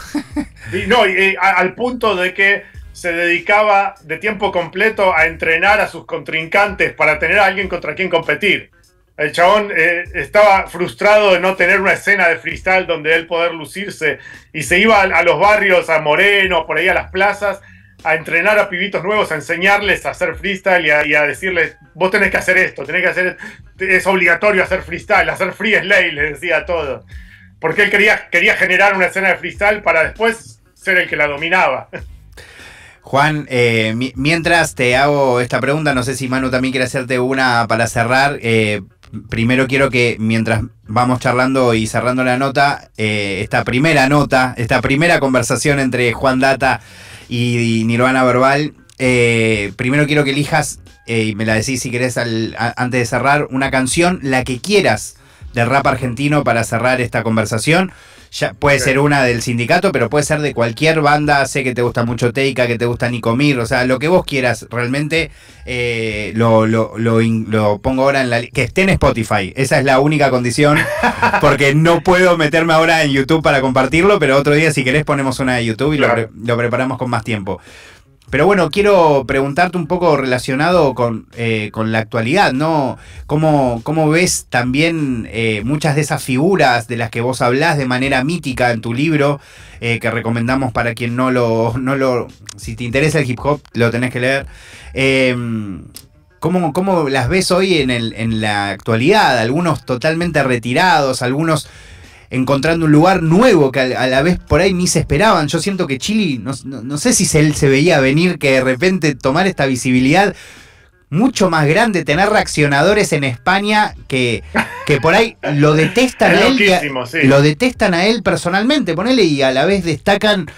y, no, al punto de que se dedicaba de tiempo completo a entrenar a sus contrincantes para tener a alguien contra quien competir. El chabón eh, estaba frustrado de no tener una escena de freestyle donde él poder lucirse y se iba a, a los barrios, a Moreno, por ahí a las plazas, a entrenar a pibitos nuevos, a enseñarles a hacer freestyle y a, decirles, vos tenés que hacer esto, tenés que hacer, es obligatorio hacer freestyle, hacer freestyle, les decía todo. Porque él quería, quería generar una escena de freestyle para después ser el que la dominaba. Juan, eh, mientras te hago esta pregunta, no sé si Manu también quiere hacerte una para cerrar. Eh, primero quiero que mientras vamos charlando y cerrando la nota, eh, esta primera nota, esta primera conversación entre Juan Data y, Nirvana Verbal, primero quiero que elijas, y me la decís si querés antes de cerrar, una canción, la que quieras del rap argentino para cerrar esta conversación puede ser una del sindicato, pero puede ser de cualquier banda. Sé que te gusta mucho Teika, que te gusta Nicomir, o sea, lo que vos quieras realmente eh, lo, lo, lo, pongo ahora en la. que esté en Spotify. Esa es la única condición, [LAUGHS] porque no puedo meterme ahora en YouTube para compartirlo, pero otro día, si querés, ponemos una de YouTube y lo, lo preparamos con más tiempo. Pero bueno, quiero preguntarte un poco relacionado con, eh, la actualidad, ¿no? ¿Cómo, cómo ves también eh, muchas de esas figuras de las que vos hablás de manera mítica en tu libro, eh, que recomendamos para quien no lo, no lo... Si te interesa el hip hop, lo tenés que leer. Em, ¿Cómo, ¿Cómo, las ves hoy en, el, en la actualidad? Algunos totalmente retirados, algunos encontrando un lugar nuevo que a, la vez por ahí ni se esperaban. Yo siento que Chile, no, sé si él se veía venir que de repente tomar esta visibilidad mucho más grande, tener reaccionadores en España que, que por ahí lo detestan [LAUGHS] a él. Lo detestan a él personalmente, ponele, y a la vez destacan,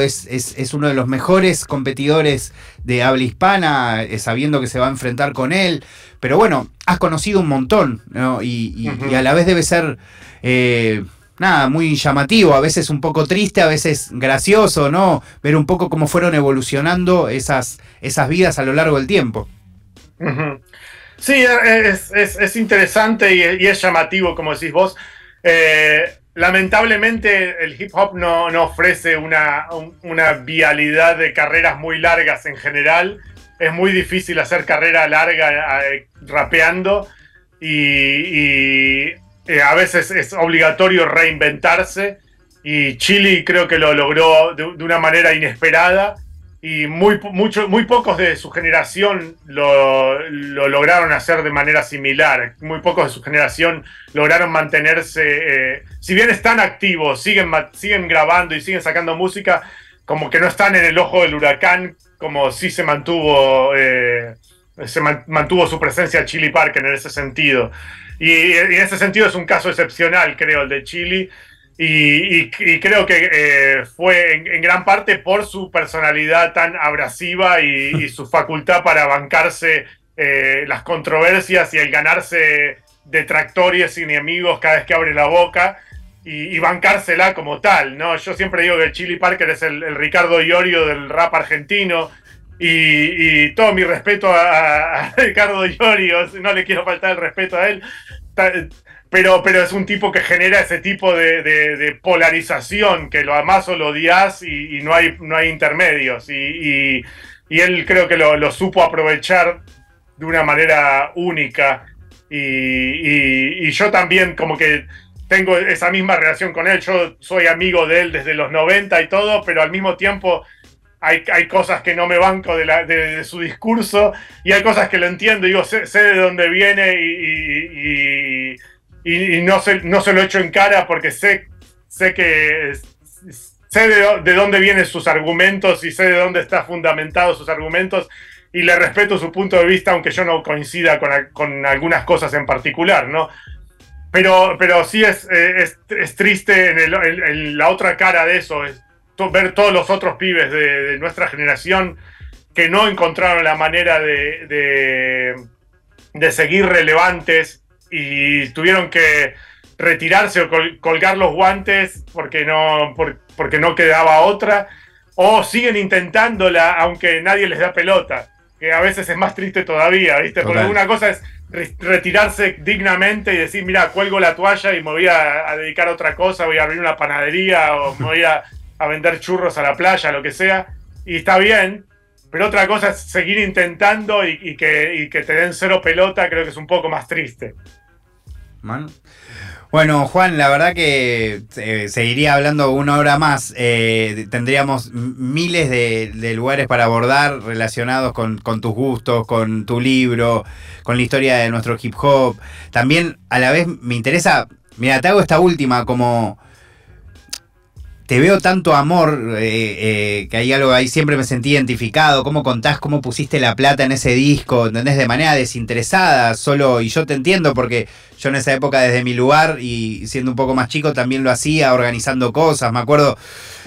es, es, es uno de los mejores competidores de habla hispana, eh, sabiendo que se va a enfrentar con él. Pero bueno, has conocido un montón, ¿no? y, y a la vez debe ser eh, nada, muy llamativo, a veces un poco triste, a veces gracioso, ¿no? Ver un poco cómo fueron evolucionando esas, esas vidas a lo largo del tiempo. Sí, es, interesante y, es llamativo, como decís vos. Eh, lamentablemente el hip hop no, ofrece una, una, vialidad de carreras muy largas en general. Es muy difícil hacer carrera larga eh, rapeando y eh, a veces es obligatorio reinventarse y Chile creo que lo logró de, una manera inesperada y muy, mucho, muy pocos de su generación lo, lograron hacer de manera similar. Muy pocos de su generación lograron mantenerse, eh, si bien están activos, siguen, siguen grabando y siguen sacando música, como que no están en el ojo del huracán, como sí se mantuvo, eh, se mantuvo su presencia Chili Parker en ese sentido. Y, en ese sentido es un caso excepcional, creo, el de Chile. Y, creo que eh, fue en, gran parte por su personalidad tan abrasiva y, su [LAUGHS] facultad para bancarse eh, las controversias y el ganarse detractores y enemigos cada vez que abre la boca y, bancársela como tal. ¿no? Yo siempre digo que Chili Parker es el, el Ricardo Iorio del rap argentino y, todo mi respeto a, Ricardo Llorio, no le quiero faltar el respeto a él, pero, pero es un tipo que genera ese tipo de, polarización, que lo amas o lo odias y, no, hay, no hay intermedios. Y, él creo que lo, supo aprovechar de una manera única. Y, yo también como que tengo esa misma relación con él. Yo soy amigo de él desde los 90 y todo, pero al mismo tiempo hay, cosas que no me banco de, su discurso y hay cosas que lo entiendo. Digo, sé, de dónde viene y, y, no, se, no se lo echo en cara porque sé, sé que sé de, dónde vienen sus argumentos y sé de dónde están fundamentados sus argumentos y le respeto su punto de vista, aunque yo no coincida con, algunas cosas en particular, ¿no? Pero, pero sí es, es, triste en, en, la otra cara de eso. Es, ver todos los otros pibes de, nuestra generación que no encontraron la manera de, de, seguir relevantes y tuvieron que retirarse o colgar los guantes porque no, porque no quedaba otra, o siguen intentándola aunque nadie les da pelota, que a veces es más triste todavía, ¿viste? Porque una cosa es retirarse dignamente y decir, mira, cuelgo la toalla y me voy a, a, dedicar a otra cosa, voy a abrir una panadería o me voy a, a vender churros a la playa, lo que sea, y está bien, pero otra cosa es seguir intentando y, que, que, te den cero pelota, creo que es un poco más triste. Bueno, Juan, la verdad que eh, seguiría hablando una hora más. Eh, tendríamos miles de, lugares para abordar relacionados con, tus gustos, con tu libro, con la historia de nuestro hip hop. También a la vez me interesa, mira, te hago esta última como te veo tanto amor, eh, que hay algo ahí, siempre me sentí identificado, cómo contás, cómo pusiste la plata en ese disco, ¿entendés? De manera desinteresada, solo, y yo te entiendo porque yo en esa época desde mi lugar y siendo un poco más chico también lo hacía, organizando cosas, me acuerdo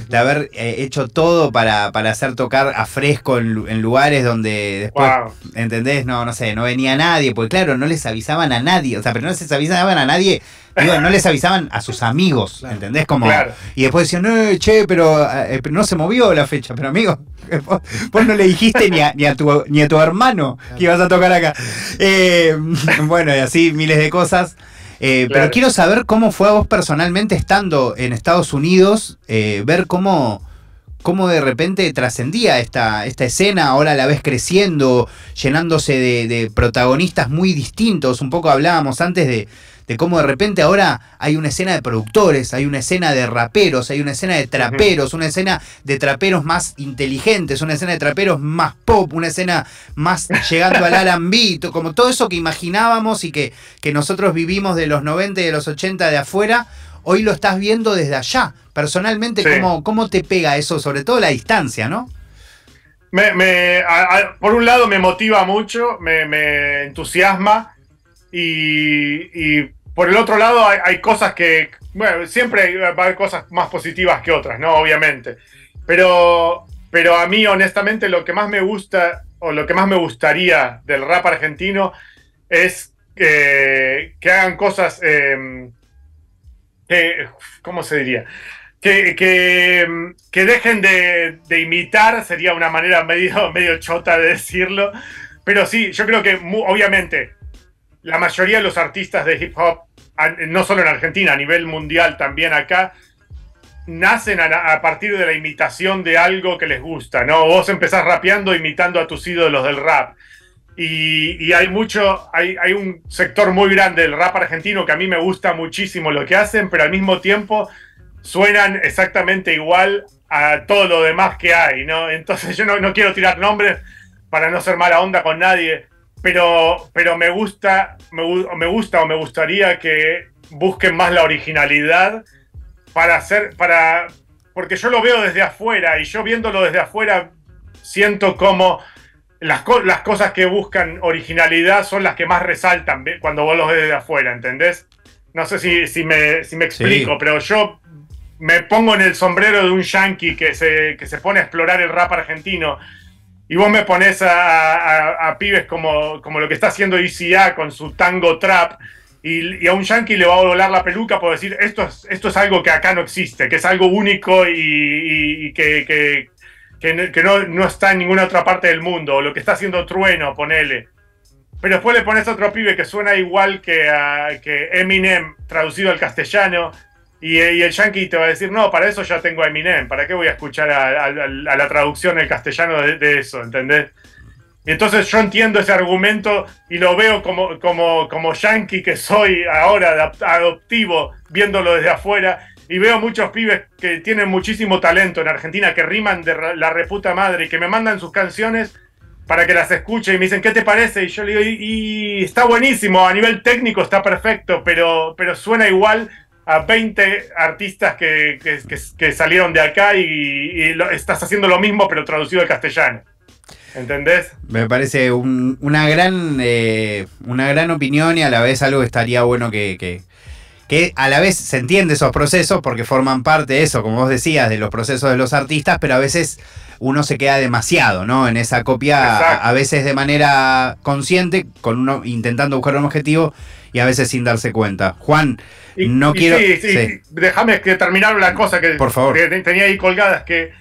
de haber eh, hecho todo para, para, hacer tocar a fresco en, lugares donde después, ¿entendés? No, no sé, no venía nadie, porque claro, no les avisaban a nadie, o sea, pero no les avisaban a nadie no les avisaban a sus amigos, ¿entendés? Como, Y después decían, eh, che, pero, eh, no se movió la fecha. Pero amigo, [LAUGHS] vos, no le dijiste ni a, ni a, tu, ni a tu hermano que ibas a tocar acá. Eh, [LAUGHS] bueno, y así miles de cosas. Pero quiero saber cómo fue a vos personalmente estando en Estados Unidos, ver cómo, cómo de repente trascendía esta, esta escena, ahora la ves creciendo, llenándose de, de protagonistas muy distintos. Un poco hablábamos antes de, de cómo de repente ahora hay una escena de productores, hay una escena de raperos, hay una escena de traperos, una escena de traperos más inteligentes, una escena de traperos más pop, una escena más llegando al [LAUGHS] R&B, como todo eso que imaginábamos y que, que nosotros vivimos de los 90 y de los 80 de afuera, hoy lo estás viendo desde allá. Personalmente, ¿cómo, ¿cómo te pega eso? Sobre todo la distancia, ¿no? Me, por un lado me motiva mucho, me, entusiasma y, por el otro lado hay, cosas que, bueno, siempre va a haber cosas más positivas que otras, ¿no? Obviamente. Pero, pero a mí, honestamente, lo que más me gusta o lo que más me gustaría del rap argentino es que, que hagan cosas em, que, ¿cómo se diría? Que, que, dejen de, de, imitar, sería una manera medio, medio chota de decirlo, pero sí, yo creo que obviamente la mayoría de los artistas de hip hop, no solo en Argentina, a nivel mundial también acá, nacen a, partir de la imitación de algo que les gusta, ¿no? Vos empezás rapeando imitando a tus ídolos del rap. Y, hay mucho, hay, un sector muy grande del rap argentino que a mí me gusta muchísimo lo que hacen, pero al mismo tiempo suenan exactamente igual a todo lo demás que hay, ¿no? Entonces [LAUGHS] yo no quiero tirar nombres para no ser mala onda con nadie, pero, pero me gusta, me, gusta o me gustaría que busquen más la originalidad para hacer, para, porque yo lo veo desde afuera y yo viéndolo desde afuera siento como las, las cosas que buscan originalidad son las que más resaltan cuando vos los ves desde afuera, ¿entendés? No sé si, si, me, si me explico, pero yo me pongo en el sombrero de un yankee que se, que se pone a explorar el rap argentino y vos me pones a, pibes como, como, lo que está haciendo ICA con su tango trap, y, a un yankee le va a volar la peluca por decir, esto es, esto es algo que acá no existe, que es algo único y, que, no, está en ninguna otra parte del mundo, o lo que está haciendo Trueno, ponele. Pero después le pones a otro pibe que suena igual que, que Eminem traducido al castellano, y, el yankee te va a decir, no, para eso ya tengo a Eminem, ¿para qué voy a escuchar a, la traducción en castellano de, eso? ¿Entendés? Y entonces yo entiendo ese argumento y lo veo como, como, como yankee que soy ahora, adoptivo, viéndolo desde afuera. Y veo muchos pibes que tienen muchísimo talento en Argentina, que riman de la reputa madre y que me mandan sus canciones para que las escuche y me dicen, ¿qué te parece? Y yo le digo, y, está buenísimo, a nivel técnico está perfecto, pero, pero suena igual a 20 artistas que, que, salieron de acá y, estás haciendo lo mismo pero traducido al castellano. ¿Entendés? Me parece una, gran, eh, una gran opinión y a la vez algo que estaría bueno que, que, a la vez se entiende esos procesos porque forman parte de eso, como vos decías, de los procesos de los artistas, pero a veces uno se queda demasiado, ¿no? En esa copia, a, veces de manera consciente, con uno intentando buscar un objetivo y a veces sin darse cuenta. Juan, no quiero. Sí, sí, déjame que terminar una cosa que, Por favor. tenía ahí colgadas, que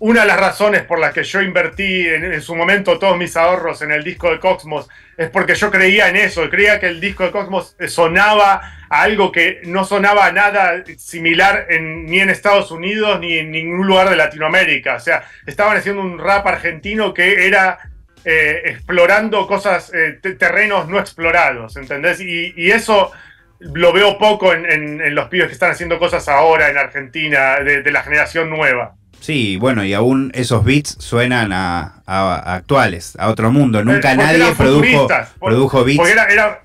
una de las razones por las que yo invertí en, su momento todos mis ahorros en el disco de Cosmos es porque yo creía en eso, creía que el disco de Cosmos sonaba a algo que no sonaba nada similar ni en Estados Unidos ni en ningún lugar de Latinoamérica. O sea, estaban haciendo un rap argentino que era eh, explorando cosas, eh, terrenos no explorados, ¿entendés? Y, y eso lo veo poco en, los pibes que están haciendo cosas ahora en Argentina, de, la generación nueva. Sí, bueno, y aún esos beats suenan a, actuales, a otro mundo. Nunca nadie produjo, produjo beats. Porque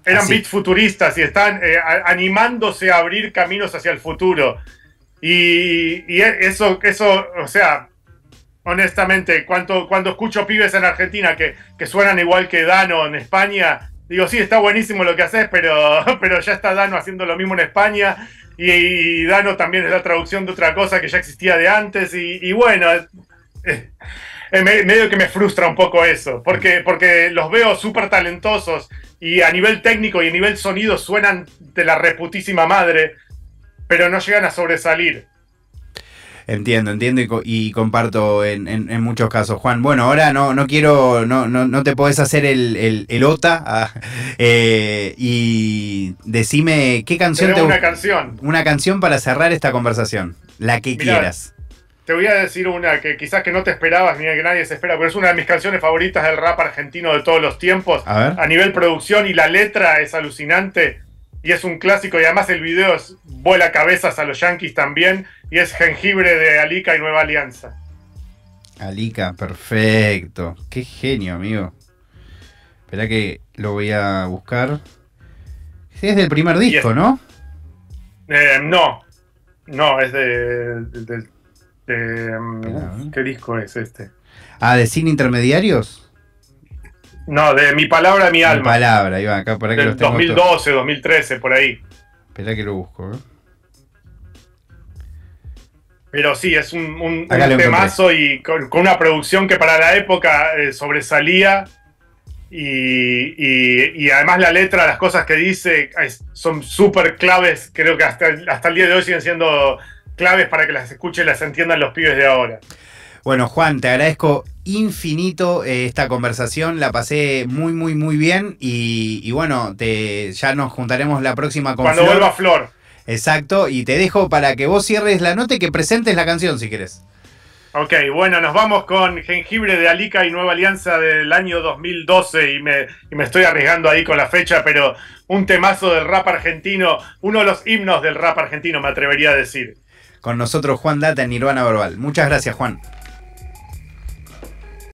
eran beats futuristas y están eh, animándose a abrir caminos hacia el futuro. Y, y, eso, eso, o sea, honestamente, cuando, cuando escucho pibes en Argentina que, que suenan igual que Dano en España, digo, sí, está buenísimo lo que haces, pero, [LAUGHS] pero ya está Dano haciendo lo mismo en España. Y, Dano también es la traducción de otra cosa que ya existía de antes. Y, bueno, eh, medio que me frustra un poco eso, porque, porque los veo súper talentosos y a nivel técnico y a nivel sonido suenan de la reputísima madre, pero no llegan a sobresalir. Entiendo, entiendo y, comparto en, muchos casos. Juan, bueno, ahora no, no quiero, no, no, no te podés hacer el, el, OTA [LAUGHS] ah, eh, y decime qué canción te una canción. Una canción para cerrar esta conversación, la que quieras. Te voy a decir una que quizás que no te esperabas ni que nadie se espera, pero es una de mis canciones favoritas del rap argentino de todos los tiempos. A, a nivel producción y la letra es alucinante y es un clásico y además el video vuela cabezas a los Yankees también y es jengibre de Alica y Nueva Alianza. Alica, perfecto. Qué genio, amigo. Espera que lo voy a buscar. Es del primer disco, ¿no? Eh, no. No, es de. ¿Qué disco es este? Ah, de Sin Intermediarios. No, de Mi Palabra, Mi Alma. Mi Palabra, Iván, acá por que 2012, 2013, por ahí. Espera que lo busco, ¿eh? Pero sí, es un, temazo y con, una producción que para la época eh, sobresalía. Y, además la letra, las cosas que dice son súper claves. Creo que hasta, hasta el día de hoy siguen siendo claves para que las escuchen y las entiendan los pibes de ahora. Bueno, Juan, te agradezco infinito eh, esta conversación, la pasé muy, muy, muy bien y, bueno, te, ya nos juntaremos la próxima con Cuando vuelva Flor. Exacto, y te dejo para que vos cierres la nota y que presentes la canción si querés. Ok, bueno, nos vamos con Jengibre de Alica y Nueva Alianza del año 2012 y me, y me estoy arriesgando ahí con la fecha, pero un temazo del rap argentino, uno de los himnos del rap argentino me atrevería a decir. Con nosotros Juan Data en Nirvana Verbal. Muchas gracias Juan.